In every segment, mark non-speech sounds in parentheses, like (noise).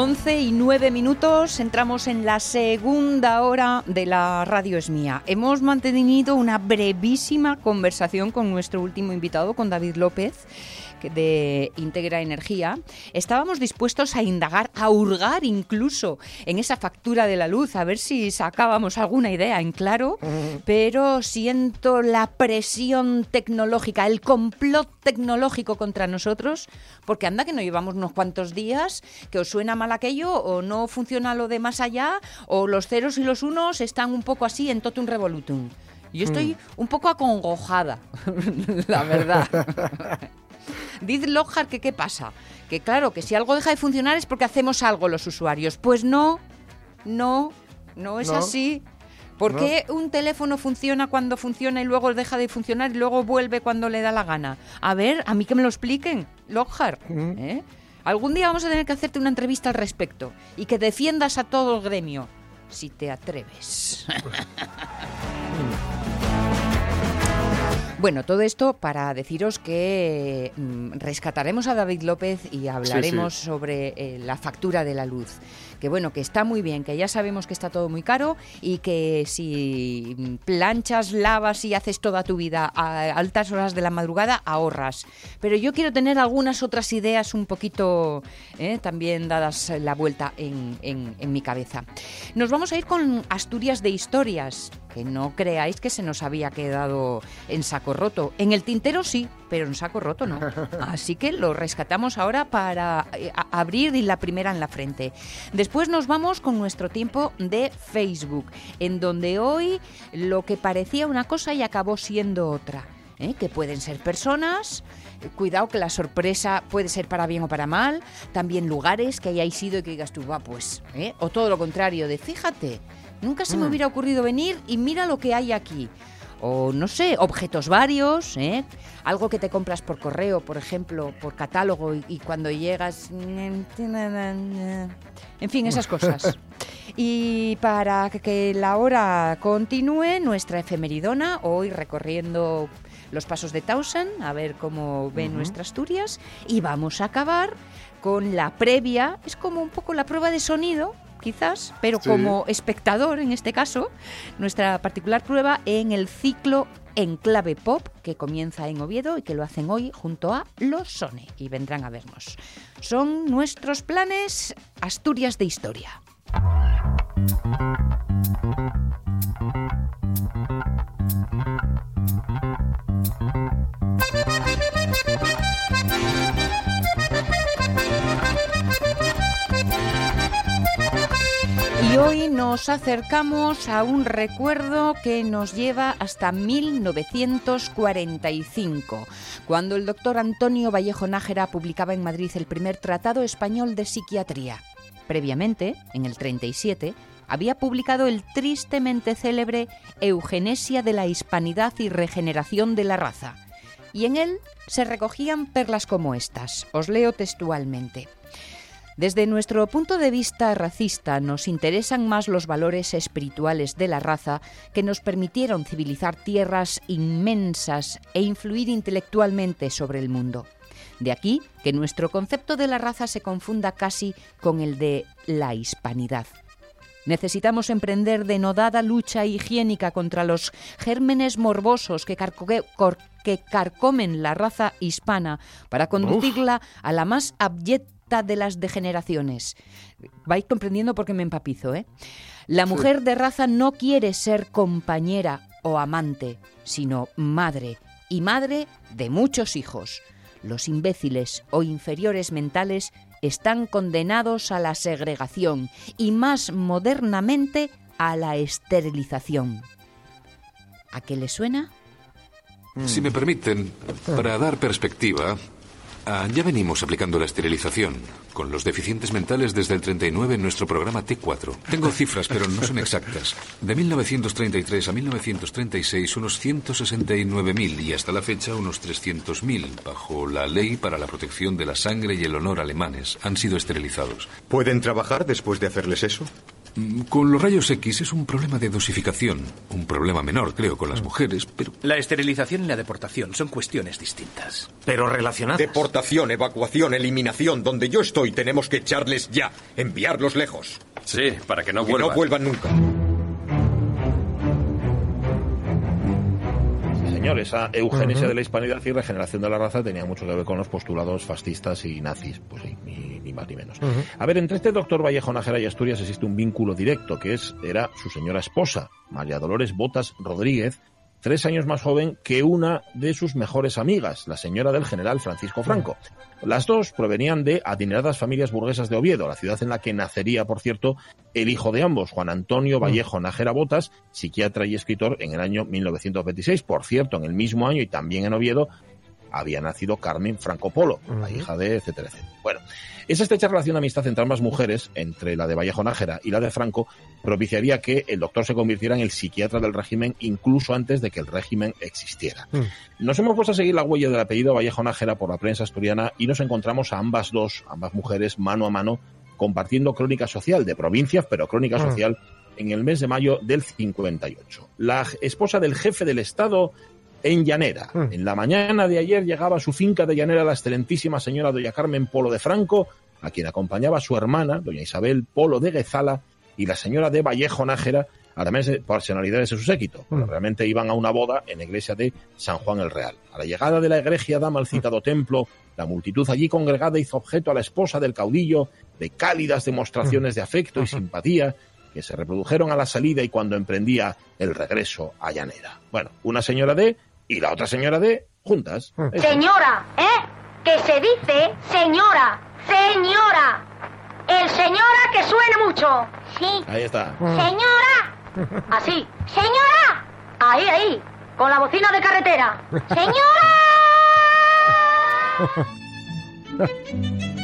Y nueve minutos, entramos en la segunda hora de la Radio Es Mía. Hemos mantenido una brevísima conversación con nuestro último invitado, con David López de Integra Energía, estábamos dispuestos a indagar, a hurgar incluso en esa factura de la luz, a ver si sacábamos alguna idea en claro, pero siento la presión tecnológica, el complot tecnológico contra nosotros, porque anda que no llevamos unos cuantos días, que os suena mal aquello, o no funciona lo de más allá, o los ceros y los unos están un poco así en totum revolutum. Yo estoy mm. un poco acongojada, (laughs) la verdad. (laughs) Dice Lockhart que qué pasa. Que claro, que si algo deja de funcionar es porque hacemos algo los usuarios. Pues no, no, no es así. ¿Por qué un teléfono funciona cuando funciona y luego deja de funcionar y luego vuelve cuando le da la gana? A ver, a mí que me lo expliquen, Lockhart. ¿eh? Algún día vamos a tener que hacerte una entrevista al respecto y que defiendas a todo el gremio, si te atreves. (laughs) Bueno, todo esto para deciros que mm, rescataremos a David López y hablaremos sobre eh, la factura de la luz que bueno, que está muy bien, que ya sabemos que está todo muy caro y que si planchas, lavas y haces toda tu vida a altas horas de la madrugada, ahorras. Pero yo quiero tener algunas otras ideas un poquito eh, también dadas la vuelta en, en mi cabeza. Nos vamos a ir con Asturias de historias, que no creáis que se nos había quedado en saco roto. En el tintero sí, pero en saco roto no. (laughs) Así que lo rescatamos ahora para eh, abrir la primera en la frente. Después nos vamos con nuestro tiempo de Facebook, en donde hoy lo que parecía una cosa y acabó siendo otra. ¿eh? Que pueden ser personas, cuidado que la sorpresa puede ser para bien o para mal, también lugares que hayáis ido y que digas tú, va, pues, ¿eh? o todo lo contrario, de fíjate, nunca se me mm. hubiera ocurrido venir y mira lo que hay aquí o no sé, objetos varios, ¿eh? algo que te compras por correo, por ejemplo, por catálogo y, cuando llegas... En fin, esas cosas. Y para que la hora continúe, nuestra efemeridona, hoy recorriendo los pasos de Tausen, a ver cómo ven nuestras Asturias, y vamos a acabar con la previa, es como un poco la prueba de sonido quizás, pero como espectador en este caso, nuestra particular prueba en el ciclo en clave pop que comienza en Oviedo y que lo hacen hoy junto a Los Sone y vendrán a vernos. Son nuestros planes Asturias de Historia. Hoy nos acercamos a un recuerdo que nos lleva hasta 1945, cuando el doctor Antonio Vallejo Nájera publicaba en Madrid el primer tratado español de psiquiatría. Previamente, en el 37, había publicado el tristemente célebre Eugenesia de la Hispanidad y Regeneración de la Raza. Y en él se recogían perlas como estas. Os leo textualmente. Desde nuestro punto de vista racista nos interesan más los valores espirituales de la raza que nos permitieron civilizar tierras inmensas e influir intelectualmente sobre el mundo. De aquí que nuestro concepto de la raza se confunda casi con el de la hispanidad. Necesitamos emprender denodada lucha higiénica contra los gérmenes morbosos que, carcomen la raza hispana para conducirla a la más abyecta de las degeneraciones. Vais comprendiendo por qué me empapizo, ¿eh? La mujer de raza no quiere ser compañera o amante, sino madre, y madre de muchos hijos. Los imbéciles o inferiores mentales están condenados a la segregación y más modernamente a la esterilización. ¿A qué le suena? Si me permiten, para dar perspectiva, Ah, ya venimos aplicando la esterilización con los deficientes mentales desde el 39 en nuestro programa T4. Tengo cifras, pero no son exactas. De 1933 a 1936, unos 169.000 y hasta la fecha unos 300.000, bajo la ley para la protección de la sangre y el honor alemanes, han sido esterilizados. ¿Pueden trabajar después de hacerles eso? Mm, con los rayos X es un problema de dosificación. Un problema menor, creo, con las mujeres, pero... La esterilización y la deportación son cuestiones distintas. Pero relacionadas. Deportación, evacuación, eliminación. Donde yo estoy tenemos que echarles ya. Enviarlos lejos. Sí, para que no Que vuelvan. no vuelvan nunca. Señor, esa eugenesia de la hispanidad y regeneración de la raza tenía mucho que ver con los postulados fascistas y nazis, pues sí, ni, ni más ni menos. A ver, entre este doctor Vallejo Nájera y Asturias existe un vínculo directo, que es, era su señora esposa, María Dolores Botas Rodríguez, tres años más joven que una de sus mejores amigas, la señora del general Francisco Franco. Las dos provenían de adineradas familias burguesas de Oviedo, la ciudad en la que nacería, por cierto, el hijo de ambos, Juan Antonio Vallejo Nájera Botas, psiquiatra y escritor en el año 1926. Por cierto, en el mismo año y también en Oviedo había nacido Carmen Franco Polo, la hija de etcétera, etcétera. Bueno, esa estrecha relación de amistad entre ambas mujeres, entre la de Vallejo Nájera y la de Franco, propiciaría que el doctor se convirtiera en el psiquiatra del régimen incluso antes de que el régimen existiera. Nos hemos puesto a seguir la huella del apellido Vallejo Nájera por la prensa asturiana y nos encontramos a ambas dos, ambas mujeres, mano a mano, compartiendo crónica social de provincias, pero crónica social en el mes de mayo del 58. La esposa del jefe del Estado en Llanera. En la mañana de ayer llegaba a su finca de Llanera la excelentísima señora doña Carmen Polo de Franco, a quien acompañaba su hermana, doña Isabel Polo de Guezala, y la señora de Vallejo Nájera, además de personalidades de su séquito. porque Realmente iban a una boda en la iglesia de San Juan el Real. A la llegada de la egregia dama al citado templo, la multitud allí congregada hizo objeto a la esposa del caudillo de cálidas demostraciones de afecto y simpatía que se reprodujeron a la salida y cuando emprendía el regreso a Llanera. Bueno, una señora de y la otra señora de juntas. Eso. Señora, ¿eh? Que se dice señora, señora. El señora que suena mucho. Sí. Ahí está. Señora. Así. Señora. Ahí, ahí. Con la bocina de carretera. (laughs) Señora.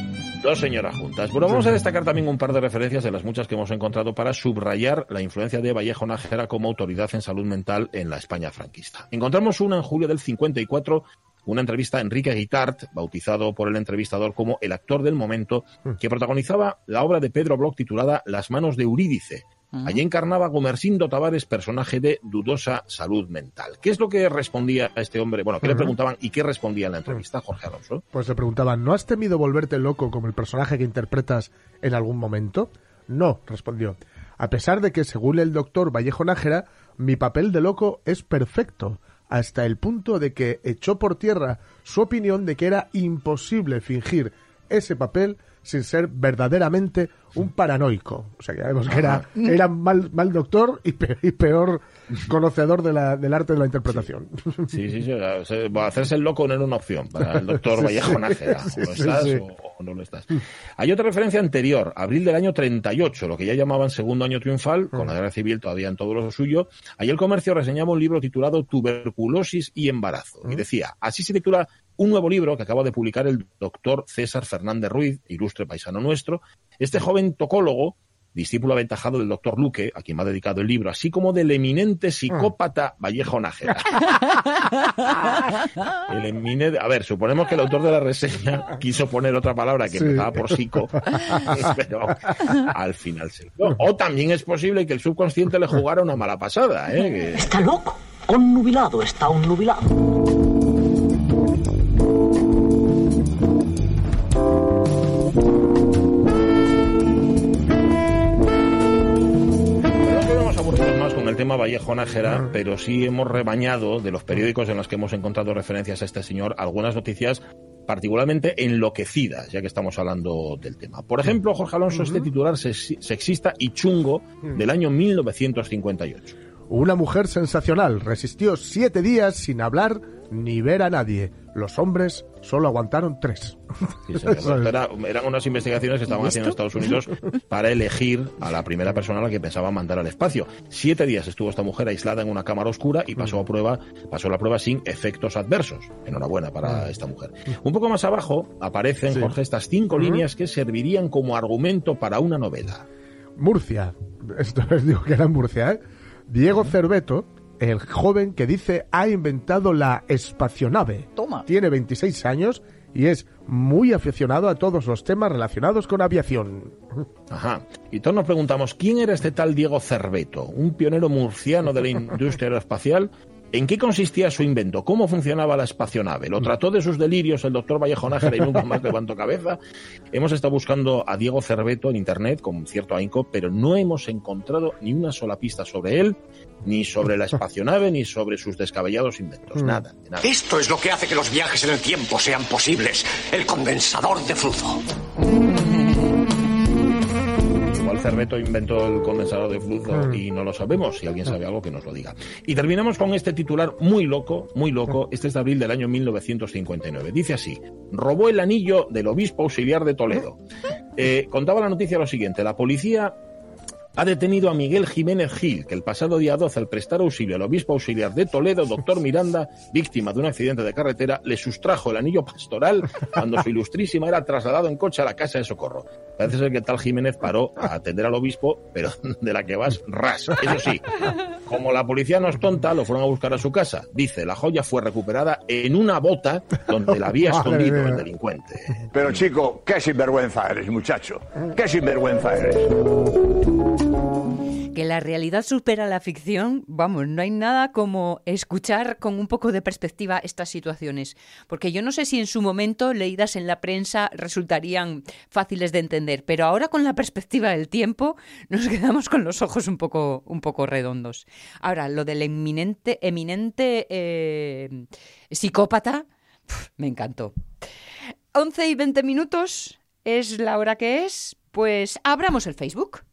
(laughs) Dos señoras juntas. Bueno, vamos a destacar también un par de referencias de las muchas que hemos encontrado para subrayar la influencia de Vallejo Nájera como autoridad en salud mental en la España franquista. Encontramos una en julio del 54, una entrevista a Enrique Guitart, bautizado por el entrevistador como el actor del momento, que protagonizaba la obra de Pedro Bloch titulada Las manos de Eurídice. Allí encarnaba Gomersindo Tavares, personaje de dudosa salud mental. ¿Qué es lo que respondía a este hombre? Bueno, ¿qué le preguntaban y qué respondía en la entrevista, Jorge Alonso? Pues le preguntaban, ¿no has temido volverte loco como el personaje que interpretas en algún momento? No, respondió. A pesar de que, según el doctor Vallejo Nájera, mi papel de loco es perfecto, hasta el punto de que echó por tierra su opinión de que era imposible fingir ese papel sin ser verdaderamente un paranoico. O sea, que ya vemos que era, era mal, mal doctor y pe- y peor, conocedor de la- del arte de la interpretación. Sí, sí, sí. o sea, hacerse el loco no era una opción para el doctor (laughs) Sí, Vallejo sí. Nájera. O Sí, lo sí, estás sí. O, o no lo estás. Hay otra referencia anterior, abril del año 38, lo que ya llamaban segundo año triunfal, con la guerra civil todavía en todo lo suyo. Ahí el comercio reseñaba un libro titulado Tuberculosis y embarazo. Y decía, así se titula un nuevo libro que acaba de publicar el doctor César Fernández Ruiz, ilustre paisano nuestro. Este joven tocólogo discípulo aventajado del doctor Luque, a quien me ha dedicado el libro, así como del eminente psicópata Vallejo Nájera. (laughs) El emine- A ver, suponemos que el autor de la reseña quiso poner otra palabra que Sí. empezaba por psico, (laughs) pero al final se... No, O también es posible que el subconsciente le jugara una mala pasada, ¿eh? Que- Está loco. Onnubilado está onnubilado. No el tema Vallejo Nájera, pero sí hemos rebañado de los periódicos en los que hemos encontrado referencias a este señor algunas noticias particularmente enloquecidas, ya que estamos hablando del tema. Por ejemplo, Jorge Alonso, este titular sexi- sexista y chungo del año 1958. Una mujer sensacional resistió siete días sin hablar ni ver a nadie. Los hombres solo aguantaron tres. Sí, señor. (laughs) Era- eran unas investigaciones que estaban haciendo en Estados Unidos para elegir a la primera persona a la que pensaban mandar al espacio. Siete días estuvo esta mujer aislada en una cámara oscura y pasó a prueba, pasó la prueba sin efectos adversos. Enhorabuena para esta mujer. Un poco más abajo aparecen, Sí. Jorge, estas cinco líneas que servirían como argumento para una novela. Murcia. Esto les digo que era Murcia, ¿eh? Diego Cerveto, el joven que dice ha inventado la espacionave. Toma. Tiene 26 años y es muy aficionado a todos los temas relacionados con aviación. Ajá. Y todos nos preguntamos, ¿quién era este tal Diego Cerveto? Un pionero murciano de la industria aeroespacial. ¿En qué consistía su invento? ¿Cómo funcionaba la espacionave? ¿Lo trató de sus delirios el doctor Vallejo Nájera y nunca (laughs) más levantó cabeza? Hemos estado buscando a Diego Cerveto en internet con cierto ahínco, pero no hemos encontrado ni una sola pista sobre él, ni sobre la espacionave, ni sobre sus descabellados inventos. Nada, de nada. Esto es lo que hace que los viajes en el tiempo sean posibles. El condensador de flujo. Igual Cerveto inventó el condensador de flujo y no lo sabemos. Si alguien sabe algo, que nos lo diga. Y terminamos con este titular muy loco, muy loco. Este es de abril del año 1959. Dice así: robó el anillo del obispo auxiliar de Toledo. Eh, contaba la noticia lo siguiente: la policía ha detenido a Miguel Jiménez Gil, que el pasado día 12, al prestar auxilio al obispo auxiliar de Toledo, doctor Miranda, víctima de un accidente de carretera, le sustrajo el anillo pastoral cuando su ilustrísima era trasladado en coche a la casa de socorro. Parece ser que tal Jiménez paró a atender al obispo, pero de la que vas ras. Eso sí, como la policía no es tonta, lo fueron a buscar a su casa. Dice, la joya fue recuperada en una bota donde la había escondido el delincuente. Pero chico, qué sinvergüenza eres, muchacho. Qué sinvergüenza eres. Que la realidad supera la ficción, vamos, no hay nada como escuchar con un poco de perspectiva estas situaciones. Porque yo no sé si en su momento, leídas en la prensa, resultarían fáciles de entender, pero ahora con la perspectiva del tiempo nos (laughs) quedamos con los ojos un poco, un poco redondos. Ahora, lo del eminente, eminente eh, psicópata, me encantó. 11 y 20 minutos es la hora que es, pues abramos el Facebook.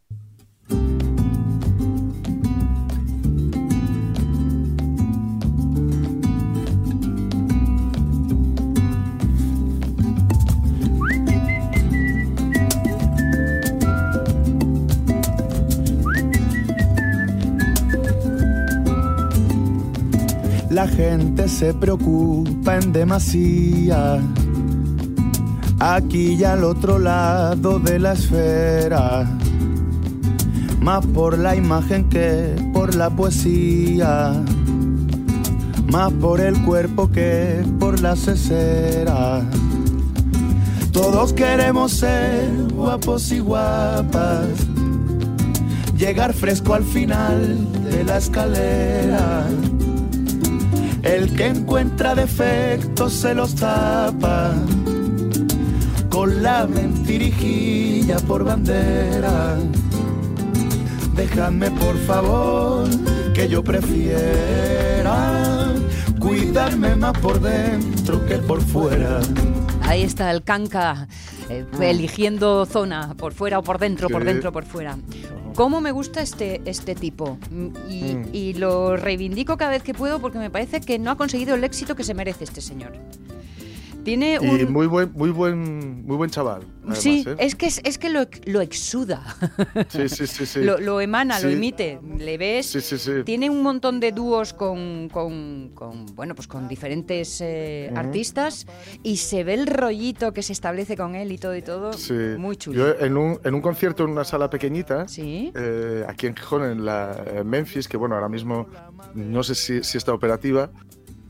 La gente se preocupa en demasía. Aquí y al otro lado de la esfera. Más por la imagen que por la poesía. Más por el cuerpo que por la cesera. Todos queremos ser guapos y guapas. Llegar fresco al final de la escalera. El que encuentra defectos se los tapa con la mentirijilla por bandera. Déjame por favor que yo prefiera cuidarme más por dentro que por fuera. Ahí está el canca eh, eligiendo zona, por fuera o por dentro, por dentro o por fuera. ¿Cómo me gusta este, este tipo? Mm, Y, Mm. y lo reivindico cada vez que puedo porque me parece que no ha conseguido el éxito que se merece este señor. Tiene un... Y muy buen, muy buen, muy buen chaval. además, sí, ¿eh? es que, es, es que lo, lo exuda. Sí, sí, sí, sí. (laughs) Lo, lo emana, lo Sí. emite. Le ves. Sí, sí, sí. Tiene un montón de dúos con, con, con, bueno, pues con diferentes eh, Ujú. artistas y se ve el rollito que se establece con él y todo y todo. Sí. Muy chulo. Yo en un, en un concierto en una sala pequeñita, Sí. eh, aquí en Gijón, en la en Memphis, que bueno, ahora mismo no sé si, si está operativa,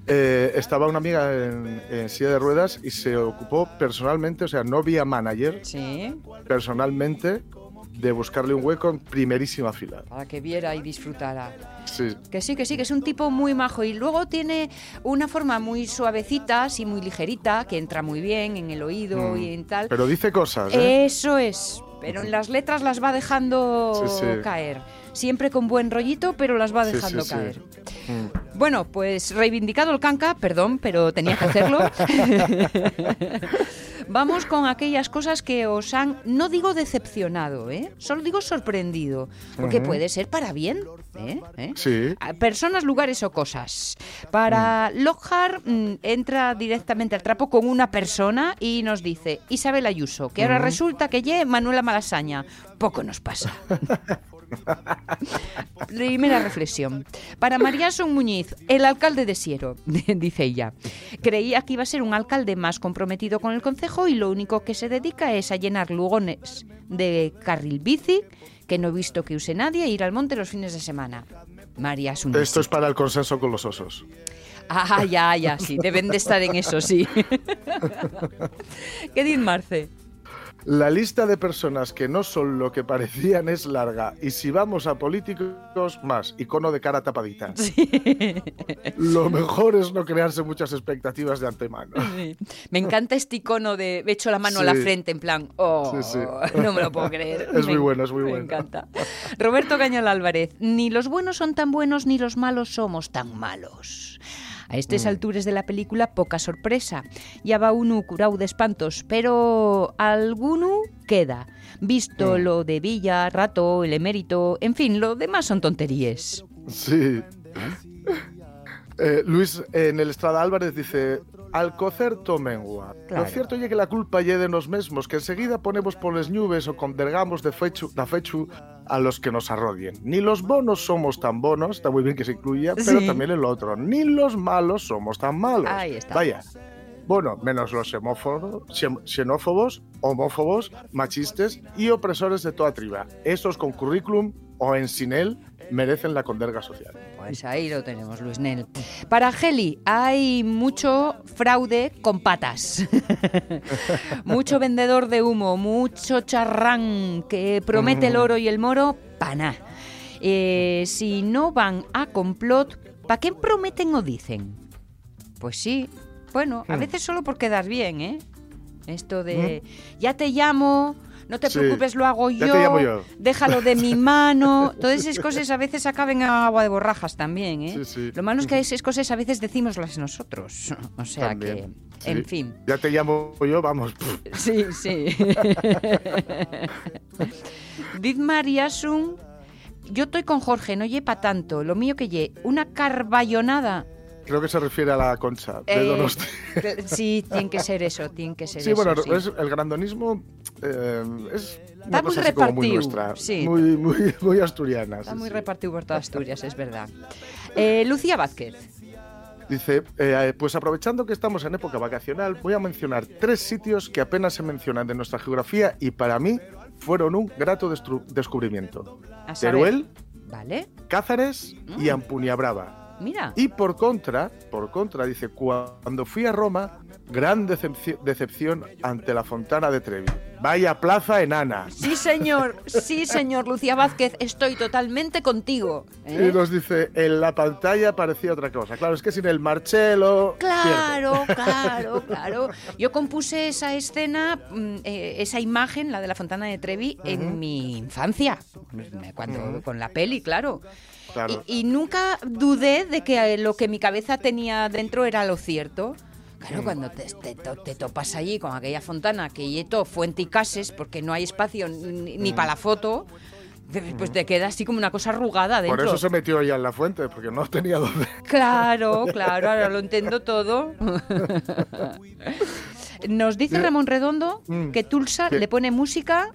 eh, estaba una amiga en, en silla de ruedas y se ocupó personalmente, o sea, no vía manager, Sí. personalmente, de buscarle un hueco en primerísima fila. Para que viera y disfrutara. Sí. Que sí, que sí, que es un tipo muy majo. Y luego tiene una forma muy suavecita, así muy ligerita, que entra muy bien en el oído Mm. y en tal. Pero dice cosas, ¿eh? Eso es. Pero en las letras las va dejando Sí, sí. caer. Siempre con buen rollito, pero las va dejando sí, sí. caer. Mm. Bueno, pues reivindicado el canca, perdón, pero tenía que hacerlo. (laughs) Vamos con aquellas cosas que os han, no digo decepcionado, ¿eh? solo digo sorprendido, porque puede ser para bien. ¿eh? ¿Eh? Sí. Personas, lugares o cosas. Para Lockhart mm, entra directamente al trapo con una persona y nos dice Isabel Ayuso, que ahora resulta que ye Manuela Malasaña. Poco nos pasa. (laughs) Primera reflexión. Para Mariason Muñiz, el alcalde de Siero, (laughs) dice ella, creía que iba a ser un alcalde más comprometido con el concejo y lo único que se dedica es a llenar lugones de carril bici, que no he visto que use nadie, e ir al monte los fines de semana. Mariason. Esto es para el consenso con los osos. Ah, ya, ya, sí, deben de estar en eso, sí. (laughs) ¿Qué dice Marce? La lista de personas que no son lo que parecían es larga. Y si vamos a políticos, más. Icono de cara tapadita. Lo mejor es no crearse muchas expectativas de antemano. Sí. Me encanta este icono de me echo la mano a la frente en plan, oh, no me lo puedo creer. (laughs) Es muy Me- bueno, es muy Me bueno. encanta. Roberto Cañal Álvarez, ni los buenos son tan buenos ni los malos somos tan malos. A estas Mm. alturas de la película, poca sorpresa. Ya va uno curado de espantos, pero alguno queda. Visto Mm. lo de Villa, Rato, el emérito, en fin, lo demás son tonterías. Sí. (laughs) Eh, Luis en el Estrada Álvarez dice al cocer tomengua. Claro. Lo cierto es que la culpa lle de nos mesmos que enseguida ponemos poles nubes o condergamos de fechu, da fechu a los que nos arrodien. Ni los bonos somos tan bonos, está muy bien que se incluya, pero Sí. también el otro. Ni los malos somos tan malos. Ahí está. Vaya. Bueno, menos los xenófobos, xenófobos, homófobos, machistes y opresores de toda triba. Esos con currículum o en sin él merecen la conderga social. Pues ahí lo tenemos, Luis Nel. Para Geli hay mucho fraude con patas. (laughs) mucho vendedor de humo, mucho charrán que promete el oro y el moro, paná. Eh, si no van a complot, ¿para qué prometen o dicen? Pues sí, bueno, a Hmm. veces solo por quedar bien, ¿eh? Esto de ya te llamo, no te preocupes, lo hago yo, te llamo yo. déjalo de mi (laughs) mano. Todas esas cosas a veces acaben a agua de borrajas también, ¿eh? Sí, sí. Lo malo es que (laughs) esas cosas a veces decimoslas nosotros. (laughs) O sea También, que, en fin. Ya te llamo yo, vamos. Sí, sí. Diz Mariasun, yo estoy con Jorge, no llepa tanto. Lo mío que lle, una carballonada. Creo que se refiere a la concha de Eh, Donosti. sí, tiene que ser eso, tiene que ser Sí, eso. bueno, sí. es- el grandonismo eh, es una Está muy cosa así como muy nuestra, sí. muy, muy, muy asturiana. Está sí, muy sí. repartido por toda Asturias, es verdad. Eh, Lucía Vázquez. Dice, eh, pues aprovechando que estamos en época vacacional, voy a mencionar tres sitios que apenas se mencionan de nuestra geografía y para mí fueron un grato descubrimiento. Teruel, Vale, Cázares y Mm. Ampuñabrava. Mira. Y por contra, por contra, dice, cuando fui a Roma, gran decepci- decepción ante la Fontana de Trevi. Vaya plaza enana. Sí, señor, sí, señor Lucía Vázquez, estoy totalmente contigo. ¿eh? Y nos dice, en la pantalla parecía otra cosa. Claro, es que sin el Marcelo... Claro, claro, (laughs) claro. Yo compuse esa escena, mm, eh, esa imagen, la de la Fontana de Trevi, en mi infancia, cuando con la peli, claro. Claro. Y, y nunca dudé de que eh, lo que mi cabeza tenía dentro era lo cierto. Claro, cuando te, te te topas allí con aquella fontana que yeto fuente y cases, porque no hay espacio ni, ni para la foto, pues te queda así como una cosa arrugada dentro. Por eso se metió ella en la fuente, porque no tenía dónde. Claro, (laughs) claro, ahora lo entiendo todo. (laughs) Nos dice Ramón Redondo Mm. que Tulsa ¿Qué? le pone música.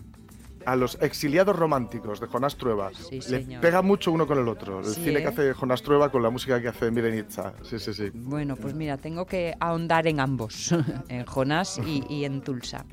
A los exiliados románticos de Jonás Trueba. Sí, Le pega mucho uno con el otro. El Sí, cine ¿eh? que hace Jonás Trueba con la música que hace Mirenitza. Sí, sí, sí. Bueno, pues mira, tengo que ahondar en ambos, (laughs) en Jonás y, y en Tulsa.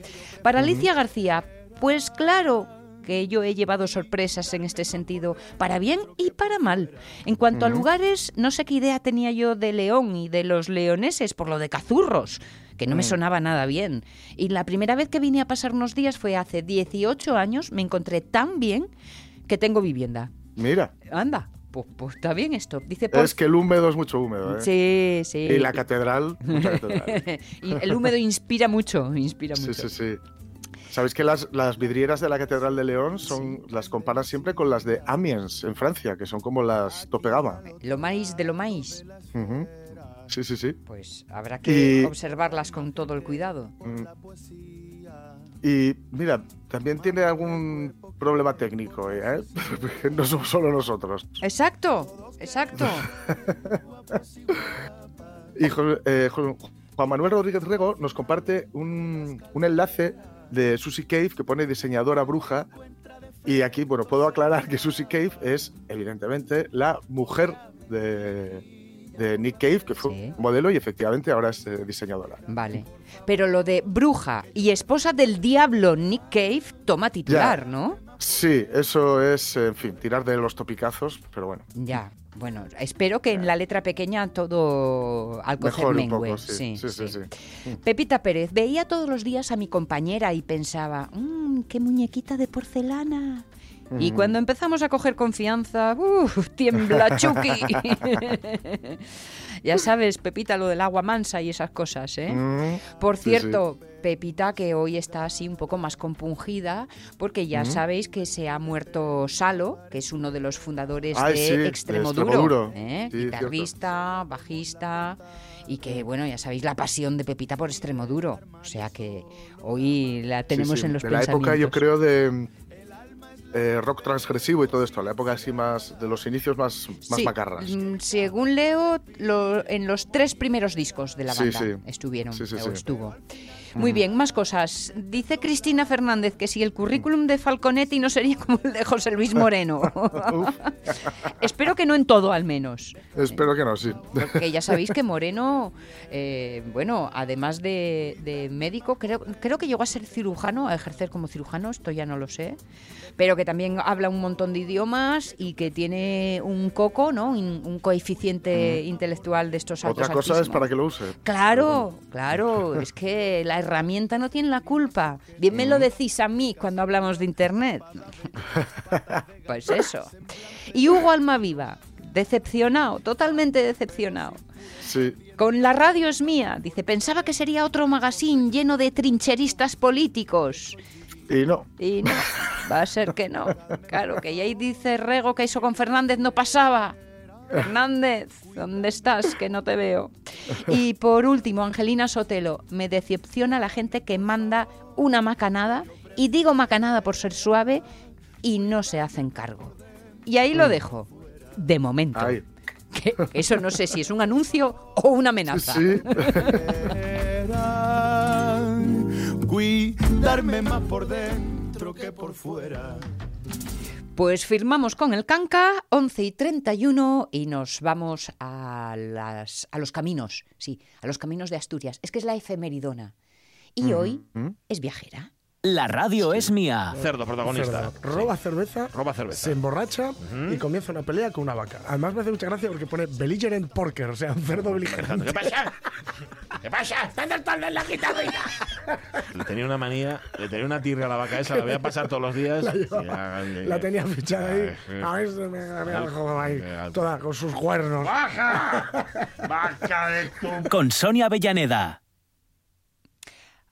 Para Alicia García, pues claro que yo he llevado sorpresas en este sentido, para bien y para mal. En cuanto a lugares, no sé qué idea tenía yo de León y de los leoneses por lo de cazurros, que no me Mm. sonaba nada bien. Y la primera vez que vine a pasar unos días fue hace 18 años, me encontré tan bien que tengo vivienda. Mira, Anda, pues, pues está bien esto. Dice por... es que el húmedo es mucho húmedo. ¿eh? Sí, sí. Y la catedral, mucha catedral. (laughs) Y el húmedo inspira mucho, inspira Sí, mucho. sí, sí. Sabéis que las, las vidrieras de la Catedral de León son las comparan siempre con las de Amiens en Francia, que son como las tope gama. Lo más de lo más. Ujú. Sí, sí, sí. Pues habrá que Y- observarlas con todo el cuidado. Mm. Y mira, también tiene algún problema técnico, ¿eh? (laughs) No somos solo nosotros. Exacto, exacto. (laughs) Y eh, Juan Manuel Rodríguez Rego nos comparte un, un enlace de Susie Cave que pone diseñadora bruja. Y aquí, bueno, puedo aclarar que Susie Cave es, evidentemente, la mujer de, de Nick Cave, que fue modelo y efectivamente ahora es eh, diseñadora. Vale. Pero lo de bruja y esposa del diablo Nick Cave toma titular, Ya. ¿no? Sí, eso es, en fin, tirar de los topicazos, pero bueno. Ya. Bueno, espero que en la letra pequeña todo al cocer Mejor un mengue. poco, sí. Sí, sí, sí. Pepita Pérez, veía todos los días a mi compañera y pensaba, "Mm, qué muñequita de porcelana. Y cuando empezamos a coger confianza, ¡uf! tiembla Chucky. (laughs) ya sabes, Pepita, lo del agua mansa y esas cosas, ¿eh? Por sí, cierto, Pepita, que hoy está así un poco más compungida, porque ya sabéis que se ha muerto Salo, que es uno de los fundadores Ay, de sí, de Extremoduro, Extremoduro. ¿eh? Guitarrista, bajista, y que, bueno, ya sabéis la pasión de Pepita por Extremoduro. O sea que hoy la tenemos Sí, sí, en los de la pensamientos. época, yo creo, de eh, rock transgresivo y todo esto, la época así más, de los inicios más, más Sí, macarras. mm, Según leo, lo- en los tres primeros discos de la banda sí. estuvieron, Sí, sí, o sí. estuvo. Muy bien, más cosas. Dice Cristina Fernández que si el currículum de Falconetti no sería como el de José Luis Moreno. (laughs) Espero que no en todo, al menos. Espero que no, sí. Porque ya sabéis que Moreno, eh, bueno, además de, de médico, creo, creo que llegó a ser cirujano, a ejercer como cirujano, esto ya no lo sé, pero que también habla un montón de idiomas y que tiene un coco, ¿no? Un, un coeficiente intelectual de estos altos Otra cosa es para que lo use. Claro, claro, es que la herramienta no tiene la culpa. Bien me lo decís a mí cuando hablamos de Internet. (laughs) Pues eso. Y Hugo Almaviva, decepcionado, totalmente decepcionado. Sí. Con la radio es mía, dice, pensaba que sería otro magazine lleno de trincheristas políticos. Y no. Y no, va a ser que no. Claro, que ya ahí dice Rego que eso con Fernández no pasaba. Fernández, ¿dónde estás? Que no te veo. Y por último, Angelina Sotelo, me decepciona la gente que manda una macanada, y digo macanada por ser suave, y no se hacen cargo. Y ahí lo Mm. dejo, de momento. Ay. Que eso no sé si es un anuncio o una amenaza. Sí. Cuidarme más por dentro que por fuera. Pues firmamos con el Canca 11 y 31 y nos vamos a, las, a los caminos, sí, a los caminos de Asturias. Es que es la efemeridona. Y hoy es viajera. La radio es mía. Cerdo protagonista. Cerdo. Roba cerveza, Roba cerveza. se emborracha y comienza una pelea con una vaca. Además me hace mucha gracia porque pone belligerent porker, o sea, un cerdo beligerante. ¿Qué pasa? ¿Qué pasa? ¡Está en la guitarrita! Le tenía una manía, le tenía una tirria a la vaca esa, la voy a pasar todos los días. La llevaba- Ya, La tenía fichada ahí. Ay, A ver, se me algo ahí, toda con sus cuernos. ¡Baja! (laughs) ¡Vaca de tu... Con Sonia Avellaneda.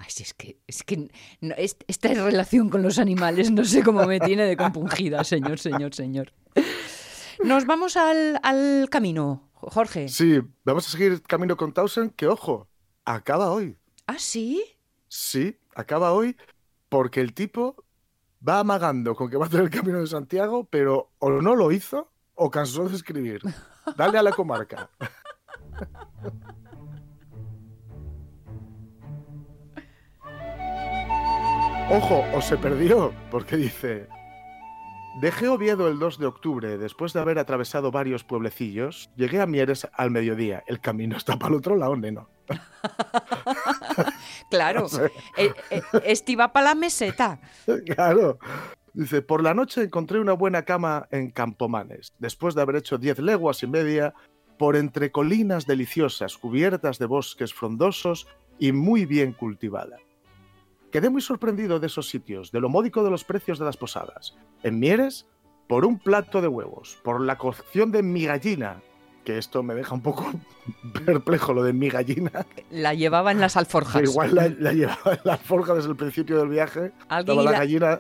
Ay, si es que, es que no, esta relación con los animales no sé cómo me tiene de compungida, señor, señor, señor. Nos vamos al, al camino, Jorge. Sí, vamos a seguir camino con Townsend, que ojo, acaba hoy. ¿Ah, sí? Sí, acaba hoy porque el tipo va amagando con que va a hacer el camino de Santiago, pero o no lo hizo o cansó de escribir. Dale a la comarca. (laughs) Ojo, o se perdió, porque dice... Dejé Oviedo el 2 de octubre, después de haber atravesado varios pueblecillos. Llegué a Mieres al mediodía. El camino está para el otro lado, neno. (laughs) Claro. (laughs) No sé. Eh, eh, este va para la meseta. (laughs) Claro. Dice, por la noche encontré una buena cama en Campomanes, después de haber hecho diez leguas y media por entre colinas deliciosas, cubiertas de bosques frondosos y muy bien cultivada. Quedé muy sorprendido de esos sitios, de lo módico de los precios de las posadas. En Mieres, por un plato de huevos, por la cocción de mi gallina, que esto me deja un poco (laughs) perplejo lo de mi gallina. La llevaba en las alforjas. (laughs) Igual la, la llevaba en la forja desde el principio del viaje. Alguien y la la- gallina,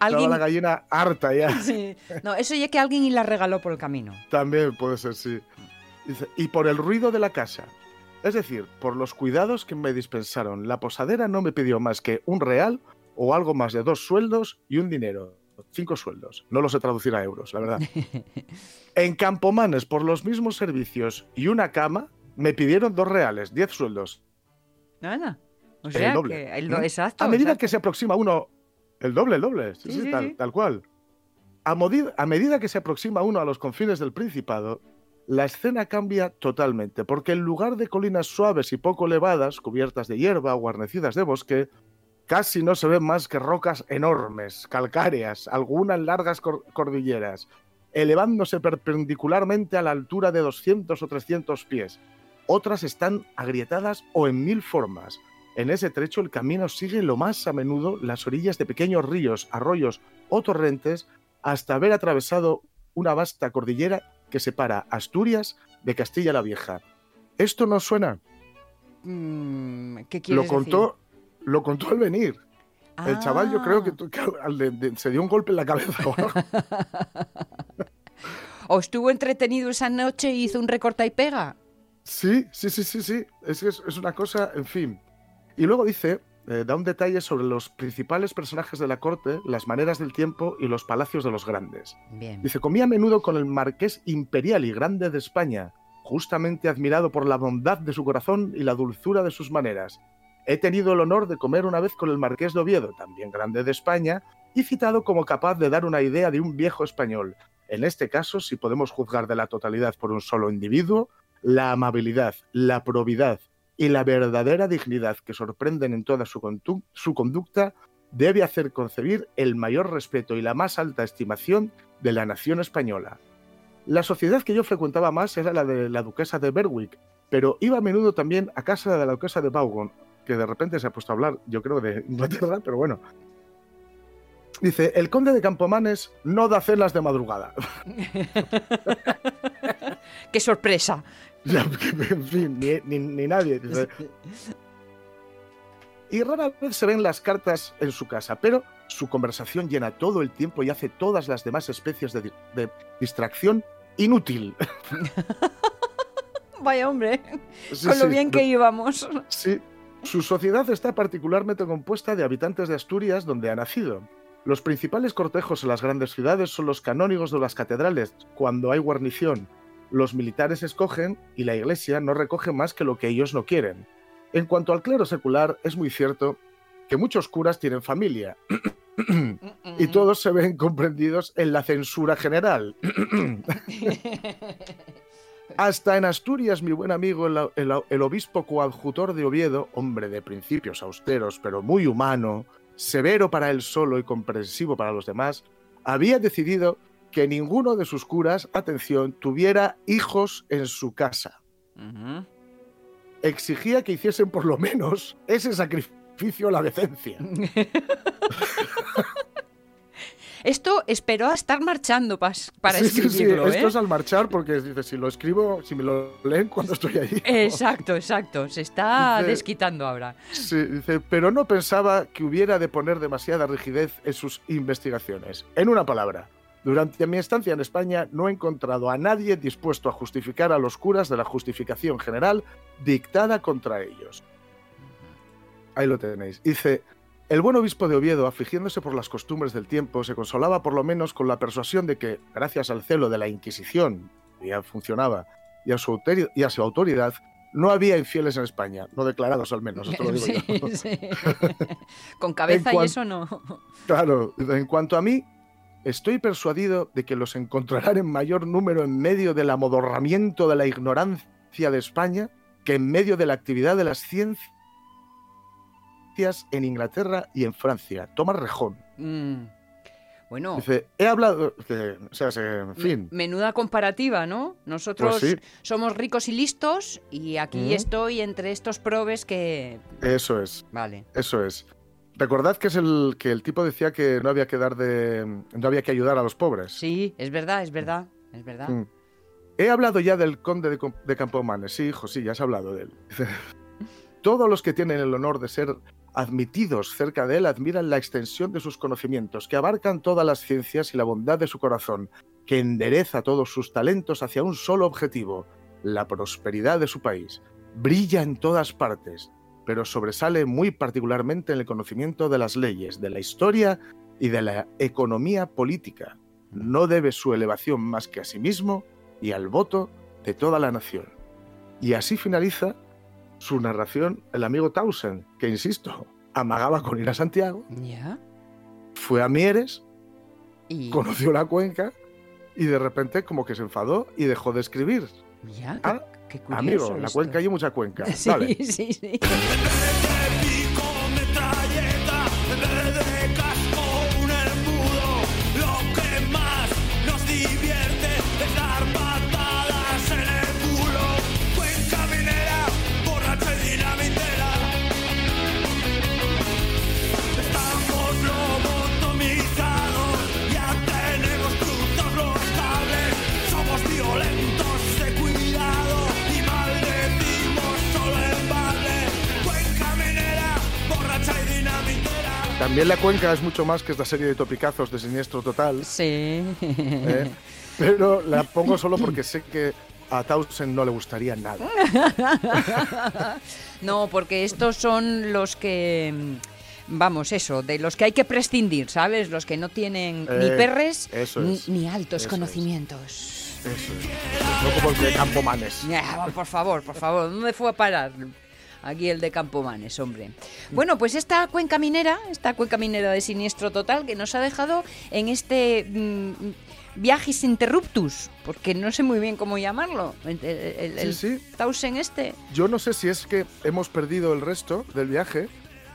Alguien- la gallina harta ya. (laughs) Sí. No, eso ya que alguien y la regaló por el camino. También puede ser, sí. Dice, y por el ruido de la casa. Es decir, por los cuidados que me dispensaron. La posadera no me pidió más que un real o algo más de dos sueldos y un dinero. Cinco sueldos. No lo sé traducir a euros, la verdad. (laughs) en Campomanes, por los mismos servicios y una cama, me pidieron dos reales, diez sueldos. Nada. O El sea, doble. que el do- ¿Mm? exacto. A medida exacto. que se aproxima uno. El doble, el doble. Sí, Sí, tal, tal cual. A medida que se aproxima uno a los confines del Principado, la escena cambia totalmente, porque en lugar de colinas suaves y poco elevadas, cubiertas de hierba o guarnecidas de bosque, casi no se ven más que rocas enormes, calcáreas, algunas largas cor- cordilleras, elevándose perpendicularmente a la altura de 200 o 300 pies. Otras están agrietadas o en mil formas. En ese trecho el camino sigue lo más a menudo las orillas de pequeños ríos, arroyos o torrentes hasta haber atravesado una vasta cordillera que separa Asturias de Castilla la Vieja. ¿Esto nos suena? Mm, ¿Qué Lo quieres contó, lo contó al venir. El chaval yo creo que, Ah. que se dio un golpe en la cabeza. o algo. (laughs) ¿O estuvo entretenido esa noche y hizo un recorta y pega? Sí, sí, sí, sí, sí. Es, es, es una cosa, en fin. Y luego dice, eh, da un detalle sobre los principales personajes de la corte, las maneras del tiempo y los palacios de los grandes. Bien. Dice, comía a menudo con el marqués imperial y grande de España, justamente admirado por la bondad de su corazón y la dulzura de sus maneras. He tenido el honor de comer una vez con el marqués de Oviedo, también grande de España, y citado como capaz de dar una idea de un viejo español. En este caso, si podemos juzgar de la totalidad por un solo individuo, la amabilidad, la probidad y la verdadera dignidad que sorprenden en toda su, conducta debe hacer concebir el mayor respeto y la más alta estimación de la nación española. La sociedad que yo frecuentaba más era la de la duquesa de Berwick, pero iba a menudo también a casa de la duquesa de Vaughan, que de repente se ha puesto a hablar, yo creo, de Inglaterra, pero bueno. Dice, el conde de Campomanes no da cenas de madrugada. (laughs) ¡Qué sorpresa! (laughs) En fin, ni, ni- ni nadie. Y rara vez se ven las cartas en su casa, pero su conversación llena todo el tiempo y hace todas las demás especies de, di- de distracción inútil. (laughs) Vaya hombre, Sí, con lo sí. bien que íbamos. (laughs) Sí, su sociedad está particularmente compuesta de habitantes de Asturias donde ha nacido. Los principales cortejos en las grandes ciudades son los canónigos de las catedrales, cuando hay guarnición. Los militares escogen y la iglesia no recoge más que lo que ellos no quieren. En cuanto al clero secular, es muy cierto que muchos curas tienen familia. y todos se ven comprendidos en la censura general. (laughs) Hasta en Asturias, mi buen amigo, el, el- el obispo coadjutor de Oviedo, hombre de principios austeros, pero muy humano, severo para él solo y comprensivo para los demás, había decidido que ninguno de sus curas, atención, tuviera hijos en su casa. Exigía que hiciesen por lo menos ese sacrificio a la decencia. (laughs) Esto esperó a estar marchando para Sí, sí, sí, escribirlo, Esto ¿eh? es al marchar porque dice, si lo escribo, si me lo leen cuando estoy allí. Exacto, exacto. Se está Dice- desquitando ahora. Sí, dice, pero no pensaba que hubiera de poner demasiada rigidez en sus investigaciones. En una palabra, durante mi estancia en España no he encontrado a nadie dispuesto a justificar a los curas de la justificación general dictada contra ellos. Ahí lo tenéis. Dice, el buen obispo de Oviedo, afligiéndose por las costumbres del tiempo, se consolaba por lo menos con la persuasión de que, gracias al celo de la Inquisición, que ya funcionaba, y a su, autori- y a su autoridad, no había infieles en España, no declarados al menos, esto lo digo (laughs) Sí, yo. sí. (laughs) Con cabeza y eso no. Claro, en cuanto a mí, estoy persuadido de que los encontrarán en mayor número en medio del amodorramiento de la ignorancia de España que en medio de la actividad de las ciencias en Inglaterra y en Francia. Tomás Rejón. Mm. Bueno, Dice, he hablado, que, o sea, se- en fin, menuda comparativa, ¿no? Nosotros Pues sí. somos ricos y listos y aquí Ujú. estoy entre estos probes que... eso es, Vale. eso es. Recordad que es el que el tipo decía que no había que dar de, no había que ayudar a los pobres. Sí, es verdad, es verdad, es verdad. Mm. He hablado ya del conde de, de Campomanes. Sí, hijo, sí, ya has hablado de él. Todos los que tienen el honor de ser admitidos cerca de él admiran la extensión de sus conocimientos, que abarcan todas las ciencias y la bondad de su corazón, que endereza todos sus talentos hacia un solo objetivo, la prosperidad de su país. Brilla en todas partes, pero sobresale muy particularmente en el conocimiento de las leyes, de la historia y de la economía política. No debe su elevación más que a sí mismo y al voto de toda la nación. Y así finaliza su narración el amigo Tausen, que insisto, (laughs) amagaba con ir a Santiago, Ya. fue a Mieres, Y conoció la cuenca y de repente como que se enfadó y dejó de escribir. ya, Ah, qué curioso Amigo, la esto. cuenca hay mucha cuenca. (laughs) Sí, Dale. sí, sí. También la cuenca es mucho más que esta serie de topicazos de siniestro total. Sí. ¿eh? Pero la pongo solo porque sé que a Tausen no le gustaría nada. (laughs) no, porque estos son los que. mm, Vamos, eso, de los que hay que prescindir, ¿sabes? Los que no tienen ni Eh, perres ni, altos eso es. conocimientos. Eso es. No como el de Campomanes. Por favor, por favor, ¿dónde fue a parar? Aquí el de Campomanes, hombre. Bueno, pues esta cuenca minera, esta cuenca minera de siniestro total que nos ha dejado en este mm, viajes interruptus, porque no sé muy bien cómo llamarlo. El, el- el Sí, sí. Tausen este. Yo no sé si es que hemos perdido el resto del viaje,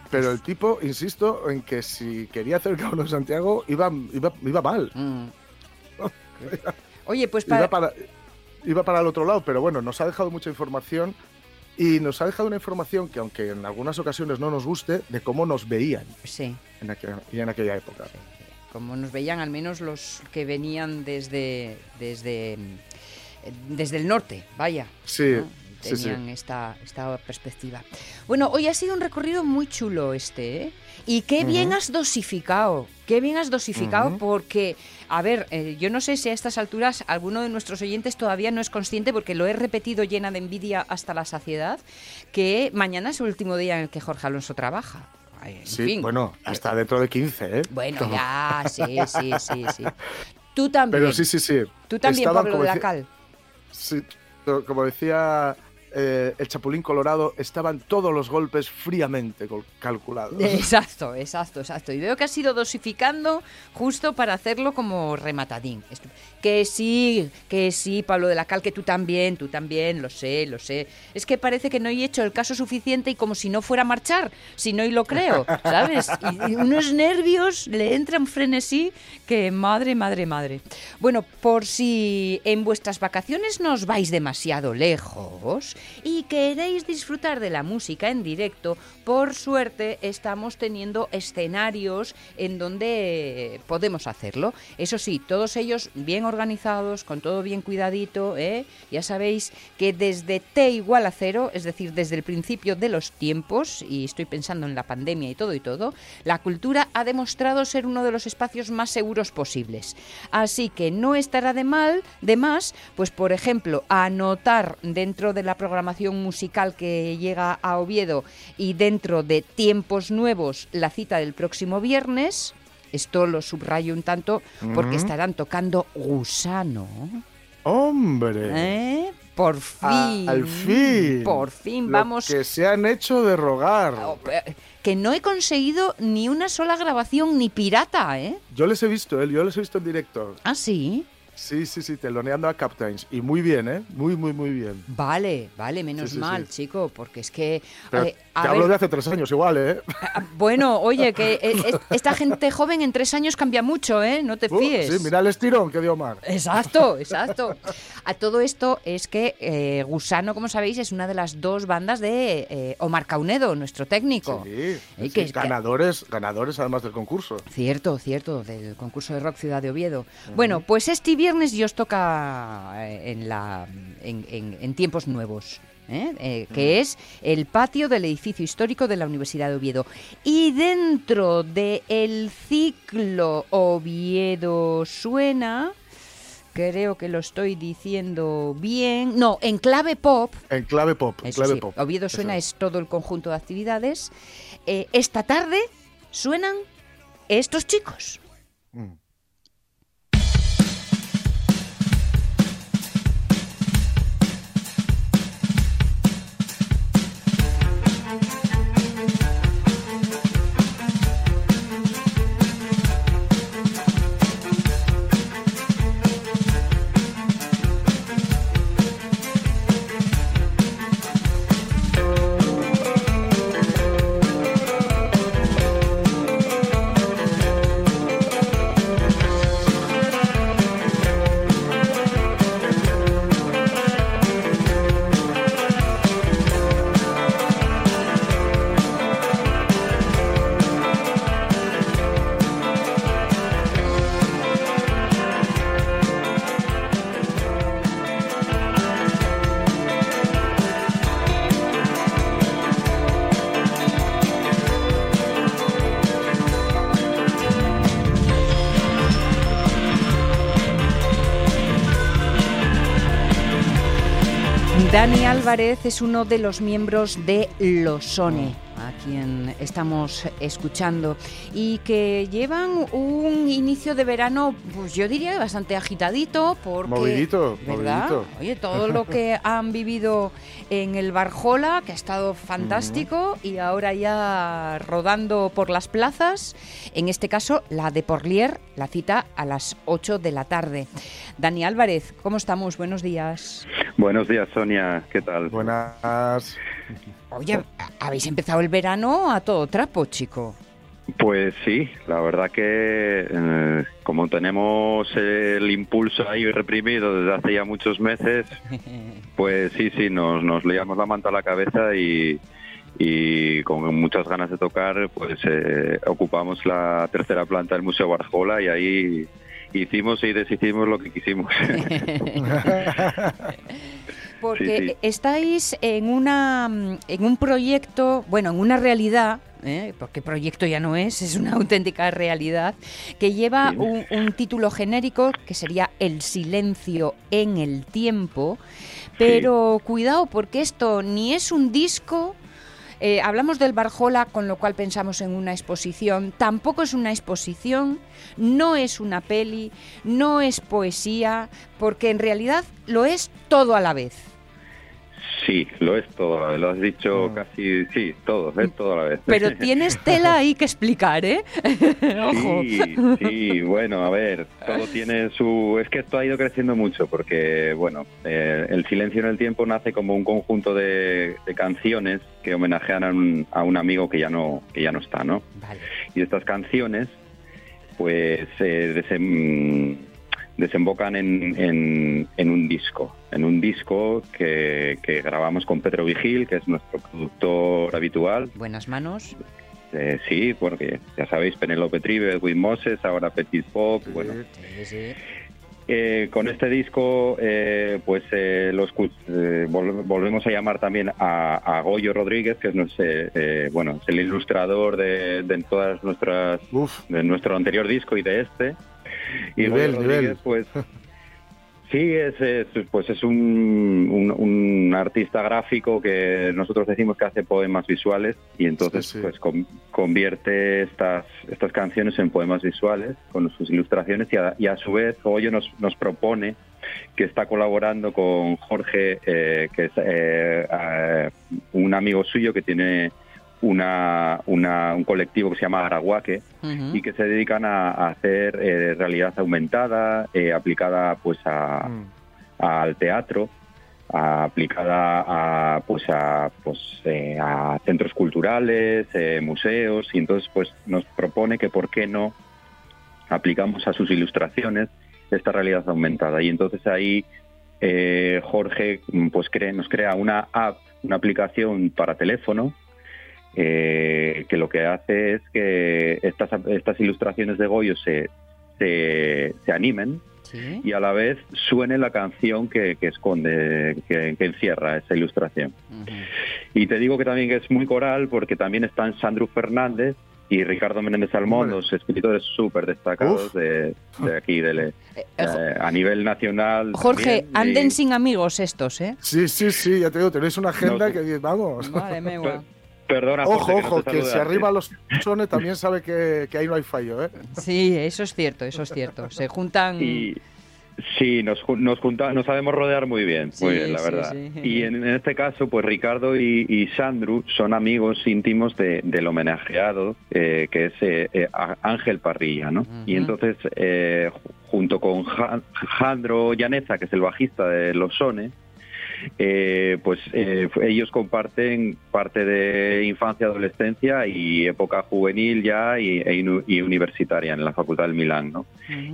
pero el tipo, insisto, en que si quería hacer el Camino de Santiago iba, iba, iba mal. (laughs) Oye, pues Iba para, iba para el otro lado, pero bueno, nos ha dejado mucha información y nos ha dejado una información que, aunque en algunas ocasiones no nos guste, de cómo nos veían Sí. en aquella, y en aquella época. como nos veían al menos los que venían desde desde desde el norte, vaya. Sí, ¿no? Sí, sí. Tenían Esta, esta perspectiva. Bueno, hoy ha sido un recorrido muy chulo este, ¿eh? Y qué bien has dosificado, qué bien has dosificado, porque, a ver, eh, yo no sé si a estas alturas alguno de nuestros oyentes todavía no es consciente, porque lo he repetido llena de envidia hasta la saciedad, que mañana es el último día en el que Jorge Alonso trabaja. En Sí, fin. bueno, hasta dentro de 15, ¿eh? Bueno, Como- ya, sí, sí, sí, sí. (laughs) Tú también. Pero sí, sí, sí. Tú también, Estaban, Pablo de la Cal. Sí, como decía eh, el Chapulín Colorado, estaban todos los golpes fríamente calculados. Exacto, exacto, exacto. Y veo que has ido dosificando justo para hacerlo como rematadín. Que sí, que sí, Pablo de la Cal, que tú también, tú también, lo sé, lo sé. Es que parece que no he hecho el caso suficiente y como si no fuera a marchar, si no y lo creo, ¿sabes? Y, unos nervios, le entra un frenesí que madre, madre, madre. Bueno, por si en vuestras vacaciones no os vais demasiado lejos y queréis disfrutar de la música en directo, por suerte estamos teniendo escenarios en donde podemos hacerlo. Eso sí, todos ellos bien organizados, con todo bien cuidadito, ¿eh? Ya sabéis que desde T igual a cero, es decir, desde el principio de los tiempos, y estoy pensando en la pandemia y todo y todo, la cultura ha demostrado ser uno de los espacios más seguros posibles. Así que no estará de mal, de más, pues por ejemplo, anotar dentro de la programación musical que llega a Oviedo y dentro de tiempos nuevos la cita del próximo viernes. Esto lo subrayo un tanto porque estarán tocando Gusano. ¡Hombre! ¿Eh? Por fin. Al fin. Por fin, Lo vamos. Que se han hecho de rogar. Eh, Que no he conseguido ni una sola grabación ni pirata, ¿eh? Yo les he visto, ¿eh? yo les he visto en directo. ¿Ah, sí? Sí, sí, sí, teloneando a Captains. Y muy bien, ¿eh? Muy, muy, muy bien. Vale, vale, menos Sí, sí, mal, sí. chico, porque es que... Pero eh, te hablo de hace tres años igual, ¿eh? (laughs) Bueno, oye, que es- esta gente joven en tres años cambia mucho, ¿eh? No te Uh, fíes. sí, mira el estirón que dio Omar. Exacto, (laughs) exacto. A todo esto es que eh, Gusano, como sabéis, es una de las dos bandas de eh, Omar Caunedo, nuestro técnico. Sí, Eh, que- ganadores, ganadores además del concurso. Cierto, cierto, del concurso de rock Ciudad de Oviedo. Bueno, pues este viernes ya os toca eh, en, la, en, en- en tiempos nuevos. ¿eh? Eh, que es el patio del edificio histórico de la Universidad de Oviedo. Y dentro del ciclo Oviedo suena, creo que lo estoy diciendo bien. No, en clave pop. En clave pop. en clave sí, pop. Oviedo suena es. es todo el conjunto de actividades. Eh, esta tarde suenan estos chicos. Mm. Álvarez es uno de los miembros de Losone, quien estamos escuchando, y que llevan un inicio de verano, pues yo diría bastante agitadito, porque... Movidito, ¿verdad? movidito. Oye, todo lo que (laughs) han vivido en el Barjola, que ha estado fantástico, y ahora ya rodando por las plazas, en este caso la de Porlier, la cita a las 8 de la tarde. Dani Álvarez, ¿cómo estamos? Buenos días. Buenos días, Sonia. ¿Qué tal? Buenas. Oye, habéis empezado el verano a todo trapo, chico. Pues sí, la verdad que eh, como tenemos el impulso ahí reprimido desde hace ya muchos meses, (laughs) pues sí, sí, nos, nos liamos la manta a la cabeza y, y con muchas ganas de tocar, pues eh, ocupamos la tercera planta del Museo Barjola y ahí hicimos y deshicimos lo que quisimos. (laughs) (laughs) Porque Sí, sí. estáis en una en un proyecto, bueno, en una realidad, ¿eh? porque proyecto ya no es, es una (laughs) auténtica realidad, que lleva un, un título genérico que sería El silencio en el tiempo. Pero cuidado, porque esto ni es un disco. Eh, hablamos del Barjola, con lo cual pensamos en una exposición. Tampoco es una exposición, no es una peli, no es poesía, porque en realidad lo es todo a la vez. Sí, lo es todo, lo has dicho casi, sí, todo, es todo a la vez. Pero (laughs) tienes tela ahí que explicar, ¿eh? (laughs) Ojo. Sí, sí, bueno, a ver, todo tiene su... Es que esto ha ido creciendo mucho porque, bueno, eh, El silencio en el tiempo nace como un conjunto de, de canciones que homenajean a un, a un amigo que ya no, que ya no está, ¿no? Y estas canciones, pues, eh, desem- desembocan en, en- en un disco, en un disco que, que grabamos con Pedro Vigil, que es nuestro productor habitual. Buenas manos. Eh, sí, porque ya sabéis, Penélope Tribe, Edwin Moses, ahora Petit Pop, bueno. Eh, con este disco, eh, pues eh, lo escu- eh, vol- volvemos a llamar también a, a Goyo Rodríguez, que es nuestro, eh, bueno, es el ilustrador de, de todas nuestras, de nuestro anterior disco y de este. Y Nivel, Goyo Rodríguez, nivel. pues, (laughs) sí, es, es- pues es un, un, un artista gráfico que nosotros decimos que hace poemas visuales y entonces pues con- convierte estas estas canciones en poemas visuales con sus ilustraciones y a, y a su vez Goyo nos, nos propone que está colaborando con Jorge, eh, que es eh, eh, un amigo suyo que tiene una, una- un colectivo que se llama Araguaque y que se dedican a, a hacer eh, realidad aumentada eh, aplicada pues a, al teatro a- aplicada a pues a pues eh, a centros culturales eh, museos y entonces pues nos propone que por qué no aplicamos a sus ilustraciones esta realidad aumentada. Y entonces ahí eh, Jorge mm, pues cre- nos crea una app una aplicación para teléfono eh, que lo que hace es que estas, estas ilustraciones de Goyo se, se, se animen y a la vez suene la canción que, que esconde, que, que encierra esa ilustración. Y te digo que también que es muy coral porque también están Sandro Fernández, y Ricardo Menéndez Salmón, dos escritores súper destacados de, de aquí, de, eh, a nivel nacional. Jorge, también, anden y- sin amigos estos, ¿eh? Sí, sí, sí, ya te digo, tenéis una agenda No, que vamos. Madre mía. (laughs) Perdona, Ojo, Jorge, que no ojo, que si arriba los sones también sabe que, que ahí no hay fallo, ¿eh? Sí, eso es cierto, eso es cierto. Se juntan... Y sí, nos, nos, junta- nos sabemos rodear muy bien, Sí, muy bien, la sí, verdad. sí. Y en, en este caso, pues Ricardo y, y Sandru son amigos íntimos de- del homenajeado, eh, que es eh, eh, Ángel Parrilla, ¿no? Y entonces, eh, ju- junto con Ja- Jandro Llaneza, que es el bajista de Los Sones, eh, pues eh, ellos comparten parte de infancia, adolescencia y época juvenil ya y, e y universitaria en la Facultad del Milán, ¿no?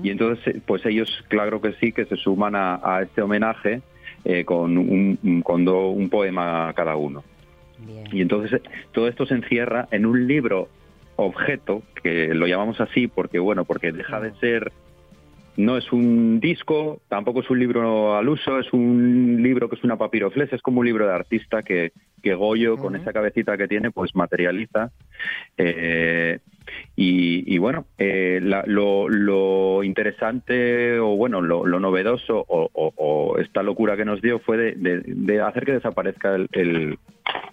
Y entonces, eh, pues ellos, claro que sí, que se suman a, a este homenaje eh, con, un, con do- un poema cada uno. Y entonces todo esto se encierra en un libro objeto, que lo llamamos así porque, bueno, porque deja de ser no es un disco, tampoco es un libro al uso, es un libro que es una papiroflex, es como un libro de artista que, que Goyo, con esa cabecita que tiene, pues materializa. Eh, y, y bueno, eh, la- lo, lo interesante o bueno, lo, lo novedoso o, o- o esta locura que nos dio fue de, de- de hacer que desaparezca el, el-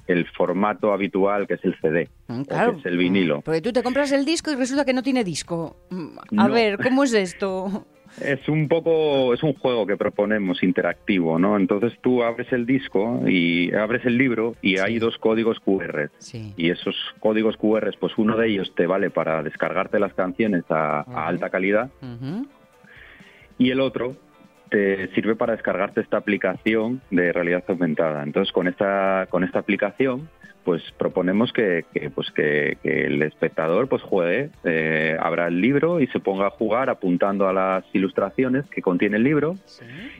el formato habitual que es el CD, o claro. que es el vinilo. Porque tú te compras el disco y resulta que no tiene disco. Mm, A No. ver, ¿cómo es esto? (laughs) Es un poco, es un juego que proponemos interactivo, ¿no? Entonces tú abres el disco y abres el libro y hay dos códigos QR. Y esos códigos QR, pues uno de ellos te vale para descargarte las canciones a, a alta calidad y el otro te sirve para descargarte esta aplicación de realidad aumentada. Entonces con esta, con esta aplicación pues proponemos que, que, pues que, que el espectador pues juegue, eh, abra el libro y se ponga a jugar apuntando a las ilustraciones que contiene el libro.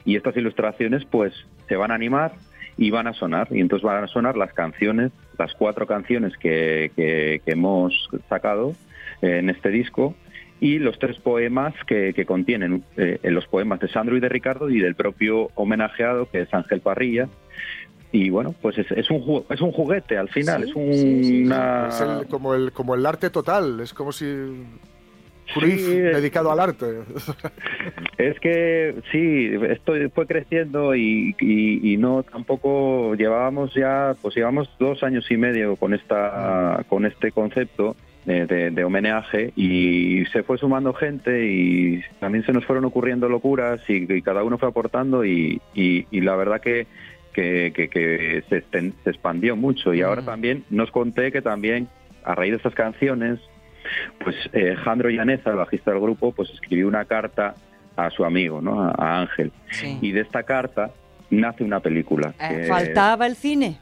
Y estas ilustraciones pues se van a animar y van a sonar. Y entonces van a sonar las canciones, las cuatro canciones que, que- que hemos sacado en este disco y los tres poemas que, que contienen eh, los poemas de Sandro y de Ricardo y del propio homenajeado que es Ángel Parrilla. Y bueno pues es, es un ju- es un juguete al final es un- una Es el- como, el, como el arte total, es como si Cruyff dedicado al arte. (laughs) Es que sí, esto fue creciendo y, y- y no tampoco llevábamos ya, pues llevamos dos años y medio con esta, con este concepto de, de- de homenaje y se fue sumando gente y también se nos fueron ocurriendo locuras y, y cada uno fue aportando y, y- y la verdad que que, que- que se, expandió mucho y ahora también nos conté que también a raíz de estas canciones pues eh, Jandro Llaneza, el bajista del grupo, pues escribió una carta a su amigo, ¿no? A, a Ángel. Y de esta carta nace una película. Eh, que ¿Faltaba el cine?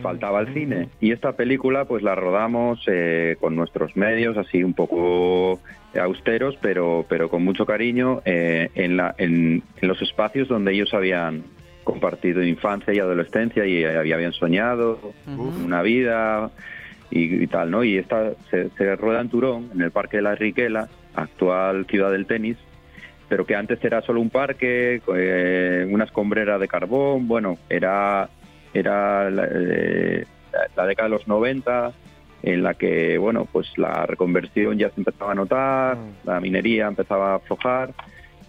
Faltaba el cine. Y esta película pues la rodamos eh, con nuestros medios, así un poco austeros, pero, pero con mucho cariño, eh, en, la, en, en los espacios donde ellos habían compartido infancia y adolescencia y eh, habían soñado una vida y, y tal, ¿no? Y esta se, se rueda en Turón, en el Parque de la Riquela, actual ciudad del tenis, pero que antes era solo un parque, eh, una escombrera de carbón, bueno, era, era la, eh, la- década de los 90 en la que, bueno, pues la reconversión ya se empezaba a notar, la minería empezaba a aflojar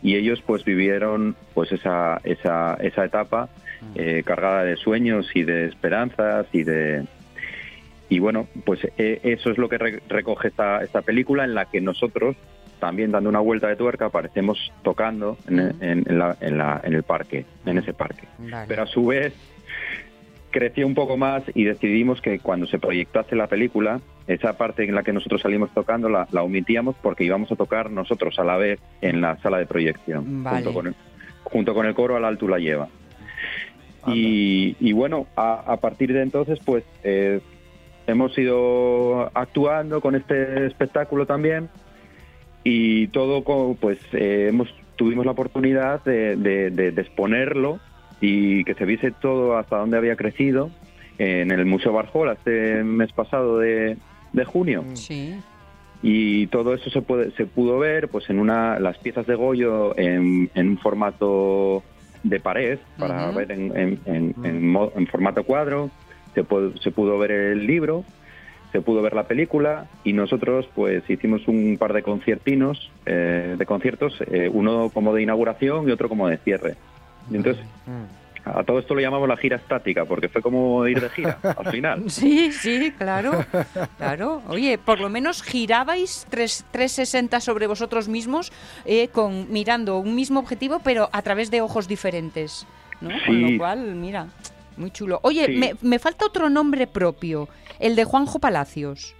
y ellos pues vivieron pues esa, esa, esa etapa eh, cargada de sueños y de esperanzas y de, y bueno, pues eh, eso es lo que re- recoge esta, esta película en la que nosotros, también dando una vuelta de tuerca, aparecemos tocando en, en- en la- en la- en el parque, en ese parque. Pero a su vez creció un poco más y decidimos que cuando se proyectase la película, esa parte en la que nosotros salimos tocando la, la omitíamos porque íbamos a tocar nosotros a la vez en la sala de proyección, Vale. junto, con el, junto con el coro al alto la lleva. Y, y bueno, a, a partir de entonces, pues eh, hemos ido actuando con este espectáculo también y todo, co- pues eh, hemos tuvimos la oportunidad de, de- de- de exponerlo y que se viese todo hasta donde había crecido en el Museo Barjola este mes pasado de, de junio. Sí. Y todo eso se puede se pudo ver pues en una las piezas de Goyo en, en un formato de pared para ver en, en- en- en mo- en formato cuadro. Se, pudo- se pudo ver el libro, se pudo ver la película y nosotros pues hicimos un par de conciertinos, eh, de conciertos, eh, uno como de inauguración y otro como de cierre. Y entonces, a todo esto lo llamamos la gira estática, porque fue como ir de gira (laughs) al final. Sí, sí, claro, claro. Oye, por lo menos girabais tres- 360 sobre vosotros mismos, eh, con mirando un mismo objetivo, pero a través de ojos diferentes, ¿no? Con Sí. lo cual, mira, muy chulo. Oye, Sí. me, me falta otro nombre propio, el de Juanjo Palacios.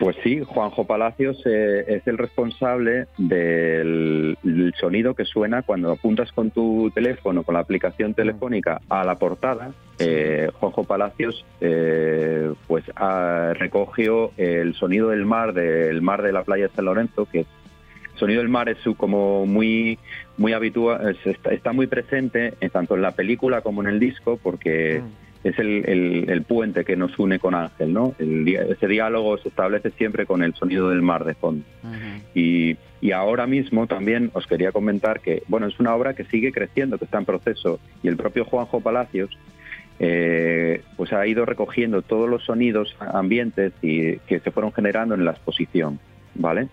Pues sí, Juanjo Palacios eh, es el responsable del, del sonido que suena cuando apuntas con tu teléfono, con la aplicación telefónica a la portada. Eh, Juanjo Palacios eh, pues ah, recogió el sonido del mar, del mar de la playa de San Lorenzo, que el sonido del mar es su- como muy muy habitual, es- está, muy presente tanto en la película como en el disco, porque es el, el- el puente que nos une con Ángel, ¿no? El ese diálogo se establece siempre con el sonido del mar de fondo. Y, y ahora mismo también os quería comentar que, bueno, es una obra que sigue creciendo, que está en proceso, y el propio Juanjo Palacios eh, pues ha ido recogiendo todos los sonidos ambientes y, que se fueron generando en la exposición, ¿vale?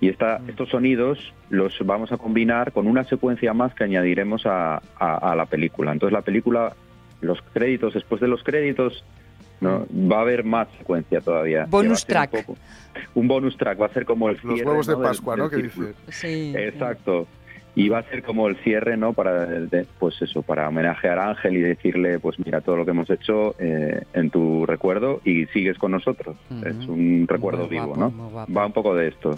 Y esta, estos sonidos los vamos a combinar con una secuencia más que añadiremos a, a- a la película. Entonces la película, los créditos, después de los créditos, ¿no? va a haber más secuencia todavía. Bonus un track. poco- Un, bonus track, va a ser como el Los cierre, huevos de ¿no? del- Pascua, del ¿no? Que círculo. dice. Sí. Exacto. Y va a ser como el cierre, ¿no? Para, de- pues eso, para homenajear a Ángel y decirle, pues mira, todo lo que hemos hecho eh, en tu recuerdo y sigues con nosotros. Es un recuerdo Muy vivo, guapo, ¿no? Va un poco de esto,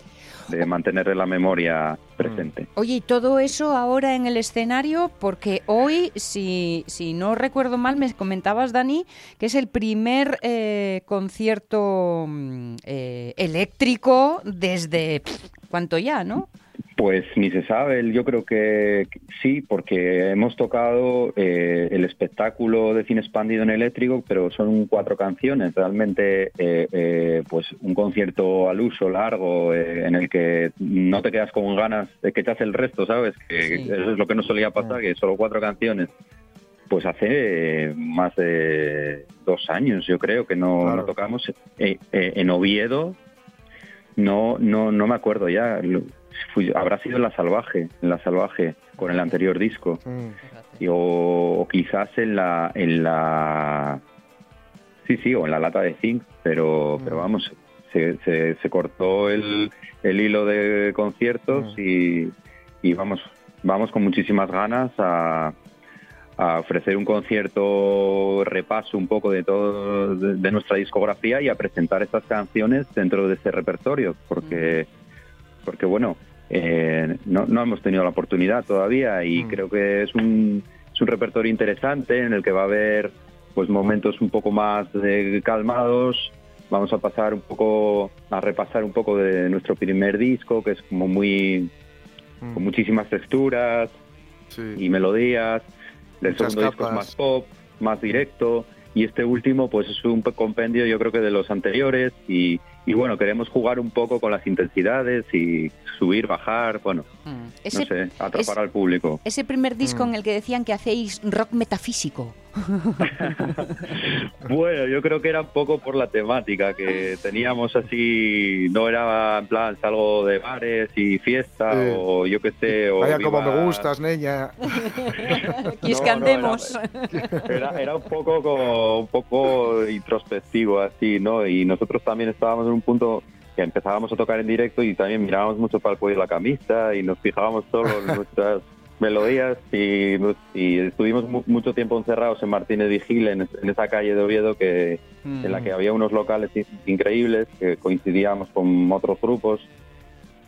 de mantener la memoria presente. Oye, y todo eso ahora en el escenario, porque hoy, si, si no recuerdo mal, me comentabas, Dani, que es el primer eh, concierto mm, eh, eléctrico desde... ¿Cuánto ya, no? Pues ni se sabe, yo creo que sí, porque hemos tocado eh, el espectáculo de cine expandido en eléctrico, pero son cuatro canciones, realmente eh, eh, pues un concierto al uso largo eh, en el que no te quedas con ganas de que te hace el resto, ¿sabes? Que eso es lo que no solía pasar, que solo cuatro canciones. Pues hace más de dos años, yo creo, que no, no tocamos. Eh, eh, en Oviedo, no, no, no me acuerdo ya. Fui- habrá sido en La Salvaje, en La Salvaje, con el anterior disco. Y- o, o quizás en la, en la... Sí, sí, o en la lata de zinc, pero, pero vamos, se, se, se cortó el, el hilo de conciertos y, y vamos, vamos con muchísimas ganas a, a ofrecer un concierto repaso un poco de todo de, de nuestra discografía y a presentar estas canciones dentro de ese repertorio porque porque bueno eh, no, no hemos tenido la oportunidad todavía y creo que es un, es un repertorio interesante en el que va a haber pues momentos un poco más eh, calmados. Vamos a pasar un poco a repasar un poco de nuestro primer disco que es como muy con muchísimas texturas y melodías. El Muchas segundo disco es más pop más directo. Y este último pues es un compendio yo creo que de los anteriores y, y bueno queremos jugar un poco con las intensidades y subir bajar bueno Ese- no sé atrapar es- al público Ese primer disco Mm. en el que decían que hacéis rock metafísico. (laughs) Bueno, yo creo que era un poco por la temática que teníamos así, no era en plan salgo de bares y fiesta Sí. o yo qué sé. O Vaya como me gustas, niña. Y es (laughs) No, que no, andemos. Era, era un poco como un poco introspectivo así, ¿no? Y nosotros también estábamos en un punto que empezábamos a tocar en directo y también mirábamos mucho para el cuello de la camisa y nos fijábamos solo en nuestras melodías y, estuvimos mu- mucho tiempo encerrados en Martínez Vigil, en, en esa calle de Oviedo que en la que había unos locales in- increíbles que coincidíamos con otros grupos.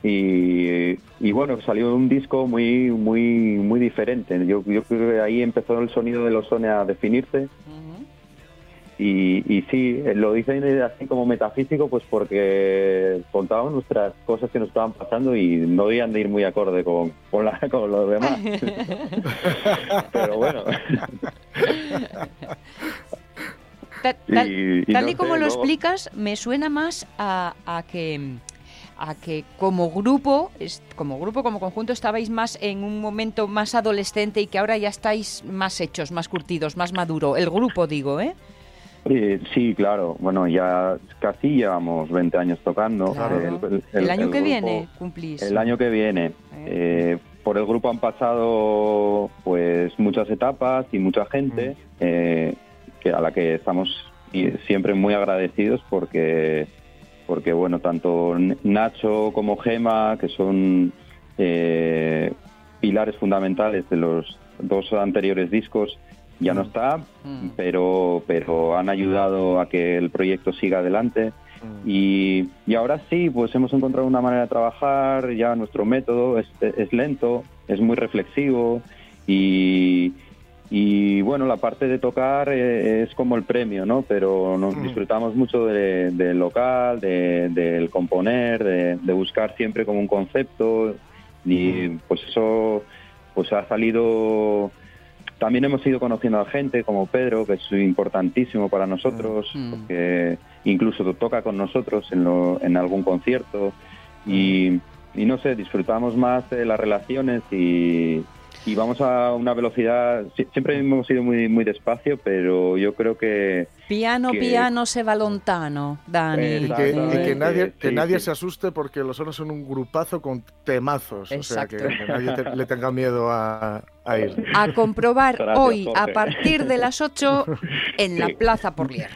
Y, y bueno salió un disco muy muy muy diferente. Yo, yo creo que ahí empezó el sonido de los Sone a definirse y, y sí lo dicen así como metafísico pues porque contaban nuestras cosas que nos estaban pasando y no debían de ir muy acorde con, con, la, con los demás (laughs) pero bueno Ta- Tal, Y- y tal no y como sé, lo luego- explicas, me suena más a, a que a que como grupo, es- como grupo, como conjunto, estabais más en un momento más adolescente y que ahora ya estáis más hechos, más curtidos, más maduro. El grupo, digo, ¿eh? Eh, sí, claro. Bueno, ya casi llevamos 20 años tocando. Claro. El, año que viene cumplís. El año que viene. Eh, por el grupo han pasado pues muchas etapas y mucha gente eh, que a la que estamos siempre muy agradecidos porque porque bueno tanto Nacho como Gema que son eh, pilares fundamentales de los dos anteriores discos ya no está pero pero han ayudado a que el proyecto siga adelante. Y, y ahora sí, pues hemos encontrado una manera de trabajar, ya nuestro método es, es lento, es muy reflexivo y, y bueno, la parte de tocar eh, es como el premio, ¿no? Pero nos disfrutamos mucho de- del local, de- del componer, de, de buscar siempre como un concepto y pues eso pues ha salido también hemos ido conociendo a gente como Pedro, que es importantísimo para nosotros, porque incluso toca con nosotros en, lo- en algún concierto. Y, y no sé, disfrutamos más de las relaciones y, y vamos a una velocidad. sie- Siempre hemos ido muy, muy despacio, pero yo creo que. Piano, que- piano se va lontano, Dani. Y que, y que nadie, que sí, nadie sí. se asuste porque los Sonos son un grupazo con temazos. O sea, que, Exacto. que nadie te- le tenga miedo a, a ir. A comprobar Gracias, hoy a Jorge. partir de las 8 en la Sí. Plaza Porlier.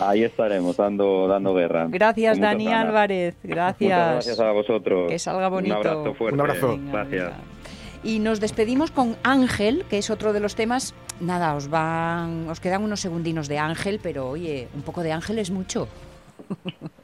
Ahí estaremos dando, dando guerra. Gracias, Dani ganas. Álvarez. Gracias. Muchas gracias a vosotros. Que salga bonito. Un abrazo fuerte. Un abrazo. Venga, Gracias. venga. Y nos despedimos con Ángel, que es otro de los temas. Nada, os van, os quedan unos segundinos de Ángel, pero oye, un poco de Ángel es mucho. (laughs)